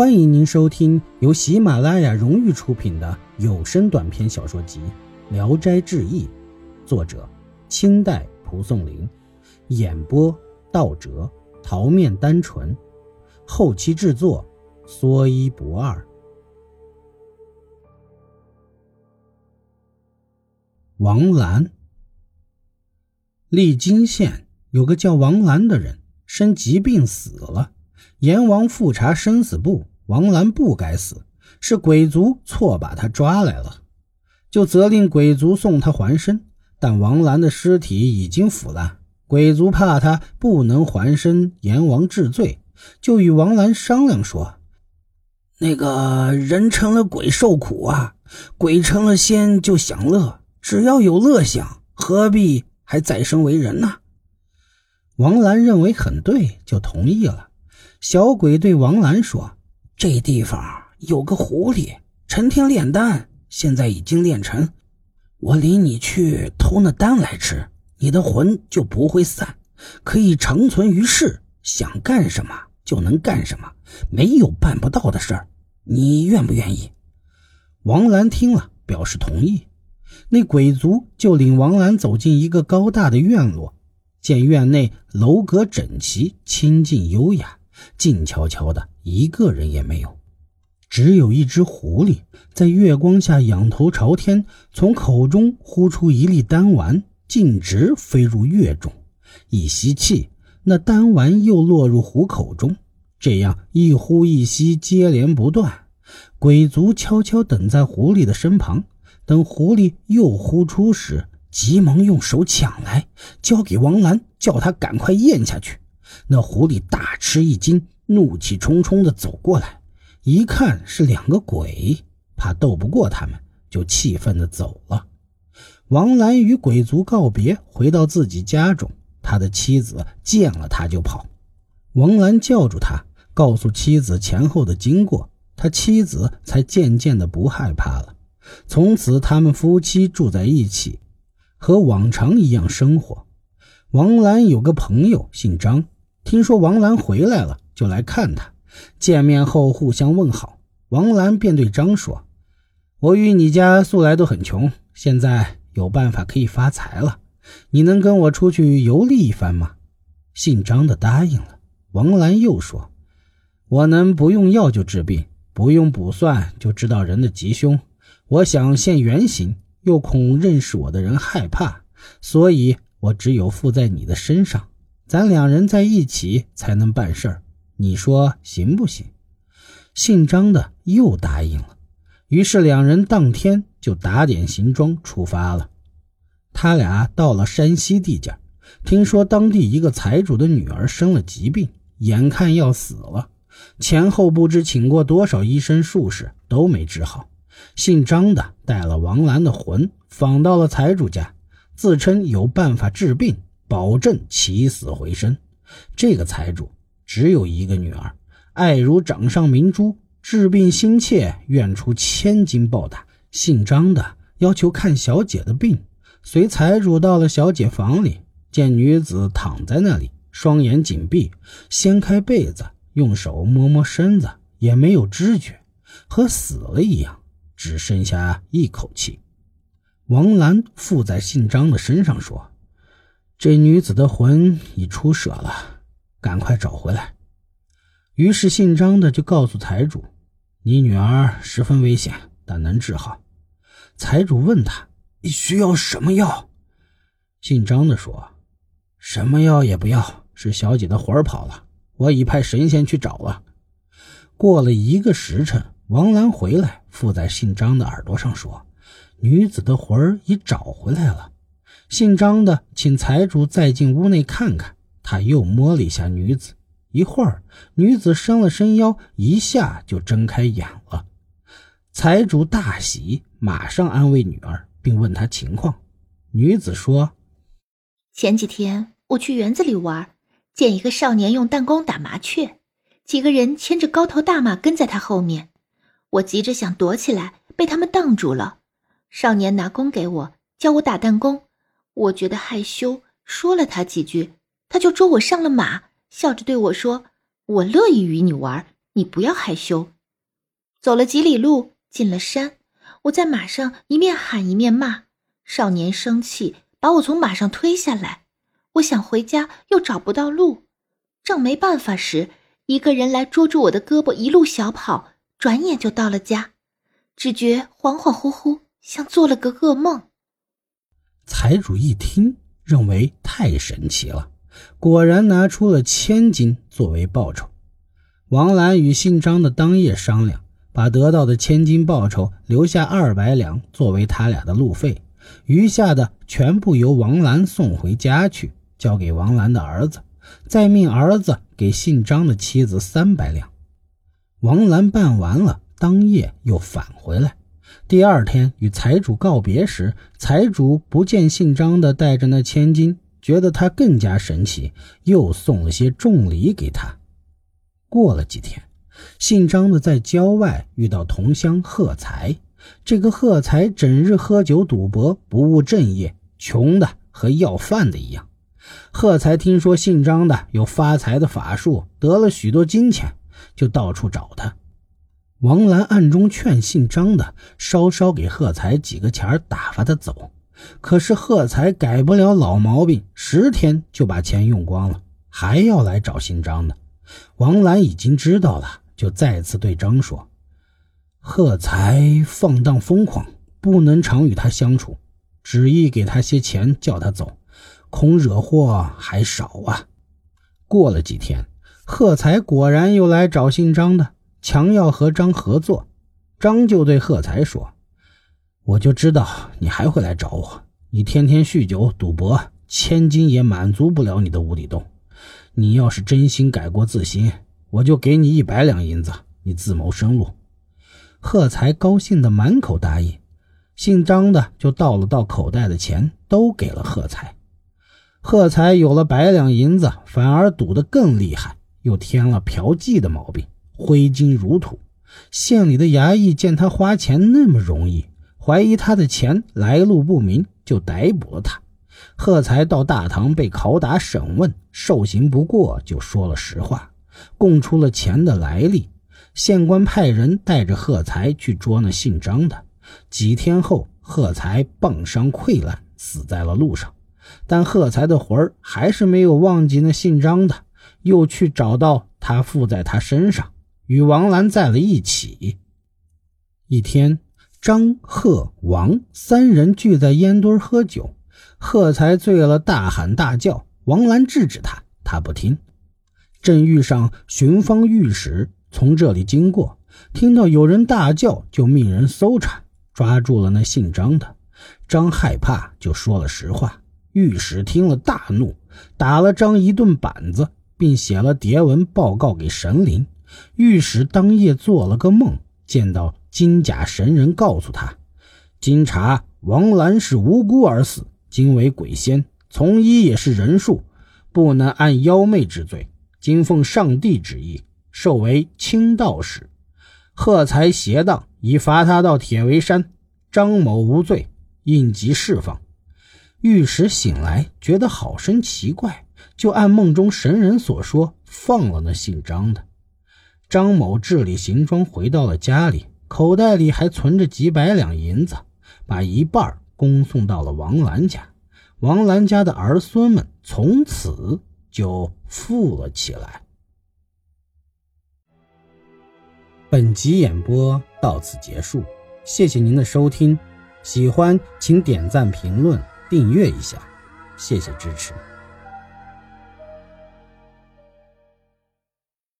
欢迎您收听由喜马拉雅荣誉出品的有声短篇小说集《聊斋志异》，作者清代蒲松龄，演播道哲、桃面单纯，后期制作说一不二。王兰，丽金县有个叫王兰的人，生疾病死了。阎王复查生死簿，王兰不该死，是鬼族错把他抓来了，就责令鬼族送他还身。但王兰的尸体已经腐烂，鬼族怕他不能还身，阎王治罪，就与王兰商量说：“那个人成了鬼受苦啊，鬼成了仙就享乐，只要有乐享，何必还再生为人呢？”王兰认为很对，就同意了。小鬼对王兰说：“这地方有个狐狸，成天炼丹，现在已经炼成。我领你去偷那丹来吃，你的魂就不会散，可以长存于世，想干什么就能干什么，没有办不到的事儿。你愿不愿意？”王兰听了，表示同意。那鬼族就领王兰走进一个高大的院落，见院内楼阁整齐，清静优雅。静悄悄的，一个人也没有，只有一只狐狸在月光下仰头朝天，从口中呼出一粒丹丸，径直飞入月中。一吸气，那丹丸又落入虎口中，这样一呼一吸接连不断。鬼族悄悄等在狐狸的身旁，等狐狸又呼出时，急忙用手抢来，交给王兰，叫他赶快咽下去。那狐狸大吃一惊，怒气冲冲地走过来，一看是两个鬼，怕斗不过他们，就气愤地走了。王兰与鬼族告别，回到自己家中，他的妻子见了他就跑。王兰叫住他，告诉妻子前后的经过，他妻子才渐渐的不害怕了。从此，他们夫妻住在一起，和往常一样生活。王兰有个朋友姓张。听说王兰回来了，就来看他。见面后互相问好，王兰便对张说：“我与你家素来都很穷，现在有办法可以发财了。你能跟我出去游历一番吗？”姓张的答应了。王兰又说：“我能不用药就治病，不用卜算就知道人的吉凶。我想现原形，又恐认识我的人害怕，所以我只有附在你的身上。”咱两人在一起才能办事儿，你说行不行？姓张的又答应了。于是两人当天就打点行装出发了。他俩到了山西地界，听说当地一个财主的女儿生了疾病，眼看要死了，前后不知请过多少医生术士都没治好。姓张的带了王兰的魂，访到了财主家，自称有办法治病。保证起死回生。这个财主只有一个女儿，爱如掌上明珠，治病心切，愿出千金报答。姓张的要求看小姐的病，随财主到了小姐房里，见女子躺在那里，双眼紧闭，掀开被子，用手摸摸身子，也没有知觉，和死了一样，只剩下一口气。王兰附在姓张的身上说。这女子的魂已出舍了，赶快找回来。于是姓张的就告诉财主：“你女儿十分危险，但能治好。”财主问他：“需要什么药？”姓张的说：“什么药也不要，是小姐的魂儿跑了，我已派神仙去找了。”过了一个时辰，王兰回来，附在姓张的耳朵上说：“女子的魂儿已找回来了。”姓张的请财主再进屋内看看，他又摸了一下女子，一会儿女子伸了伸腰，一下就睁开眼了。财主大喜，马上安慰女儿，并问她情况。女子说：“前几天我去园子里玩，见一个少年用弹弓打麻雀，几个人牵着高头大马跟在他后面，我急着想躲起来，被他们挡住了。少年拿弓给我，教我打弹弓。”我觉得害羞，说了他几句，他就捉我上了马，笑着对我说：“我乐意与你玩，你不要害羞。走了几里路，进了山，我在马上一面喊一面骂。少年生气，把我从马上推下来。我想回家，又找不到路。正没办法时，一个人来捉住我的胳膊，一路小跑，转眼就到了家。只觉恍恍惚惚，像做了个噩梦。财主一听，认为太神奇了，果然拿出了千金作为报酬。王兰与姓张的当夜商量，把得到的千金报酬留下二百两作为他俩的路费，余下的全部由王兰送回家去，交给王兰的儿子，再命儿子给姓张的妻子三百两。王兰办完了。当夜又返回来，第二天与财主告别时，财主不见姓张的带着那千金，觉得他更加神奇，又送了些重礼给他。过了几天，姓张的在郊外遇到同乡贺才，这个贺才整日喝酒赌博，不务正业，穷的和要饭的一样。贺才听说姓张的有发财的法术，得了许多金钱，就到处找他。王兰暗中劝姓张的稍稍给贺才几个钱打发他走，可是贺才改不了老毛病，十天就把钱用光了，还要来找姓张的。王兰已经知道了，就再次对张说：“贺才放荡疯狂，不能常与他相处，旨意给他些钱叫他走，恐惹祸还少啊。”过了几天，贺才果然又来找姓张的。强要和张合作，张就对贺才说：“我就知道你还会来找我。你天天酗酒赌博，千金也满足不了你的无底洞。你要是真心改过自新，我就给你一百两银子，你自谋生路。”贺才高兴的满口答应。姓张的就倒了倒口袋的钱，都给了贺才。贺才有了百两银子，反而赌得更厉害，又添了嫖妓的毛病。挥金如土，县里的衙役见他花钱那么容易，怀疑他的钱来路不明，就逮捕了他。贺才到大堂被拷打审问，受刑不过，就说了实话，供出了钱的来历。县官派人带着贺才去捉那姓张的。几天后，贺才棒伤溃烂，死在了路上。但贺才的魂儿还是没有忘记那姓张的，又去找到他附在他身上。与王兰在了一起。一天，张、贺、王三人聚在烟堆喝酒，贺才醉了，大喊大叫。王兰制止他，他不听。正遇上巡方御史从这里经过，听到有人大叫，就命人搜查，抓住了那姓张的。张害怕，就说了实话。御史听了大怒，打了张一顿板子，并写了牒文报告给神灵。御史当夜做了个梦，见到金甲神人，告诉他：“经查，王兰是无辜而死，今为鬼仙，从医也是人术，不能按妖媚之罪。今奉上帝旨意，授为清道士。贺才邪荡，已罚他到铁围山。张某无罪，应即释放。”御史醒来，觉得好生奇怪，就按梦中神人所说，放了那姓张的。张某治理行装，回到了家里，口袋里还存着几百两银子，把一半恭送到了王兰家。王兰家的儿孙们从此就富了起来。本集演播到此结束，谢谢您的收听，喜欢请点赞、评论、订阅一下，谢谢支持。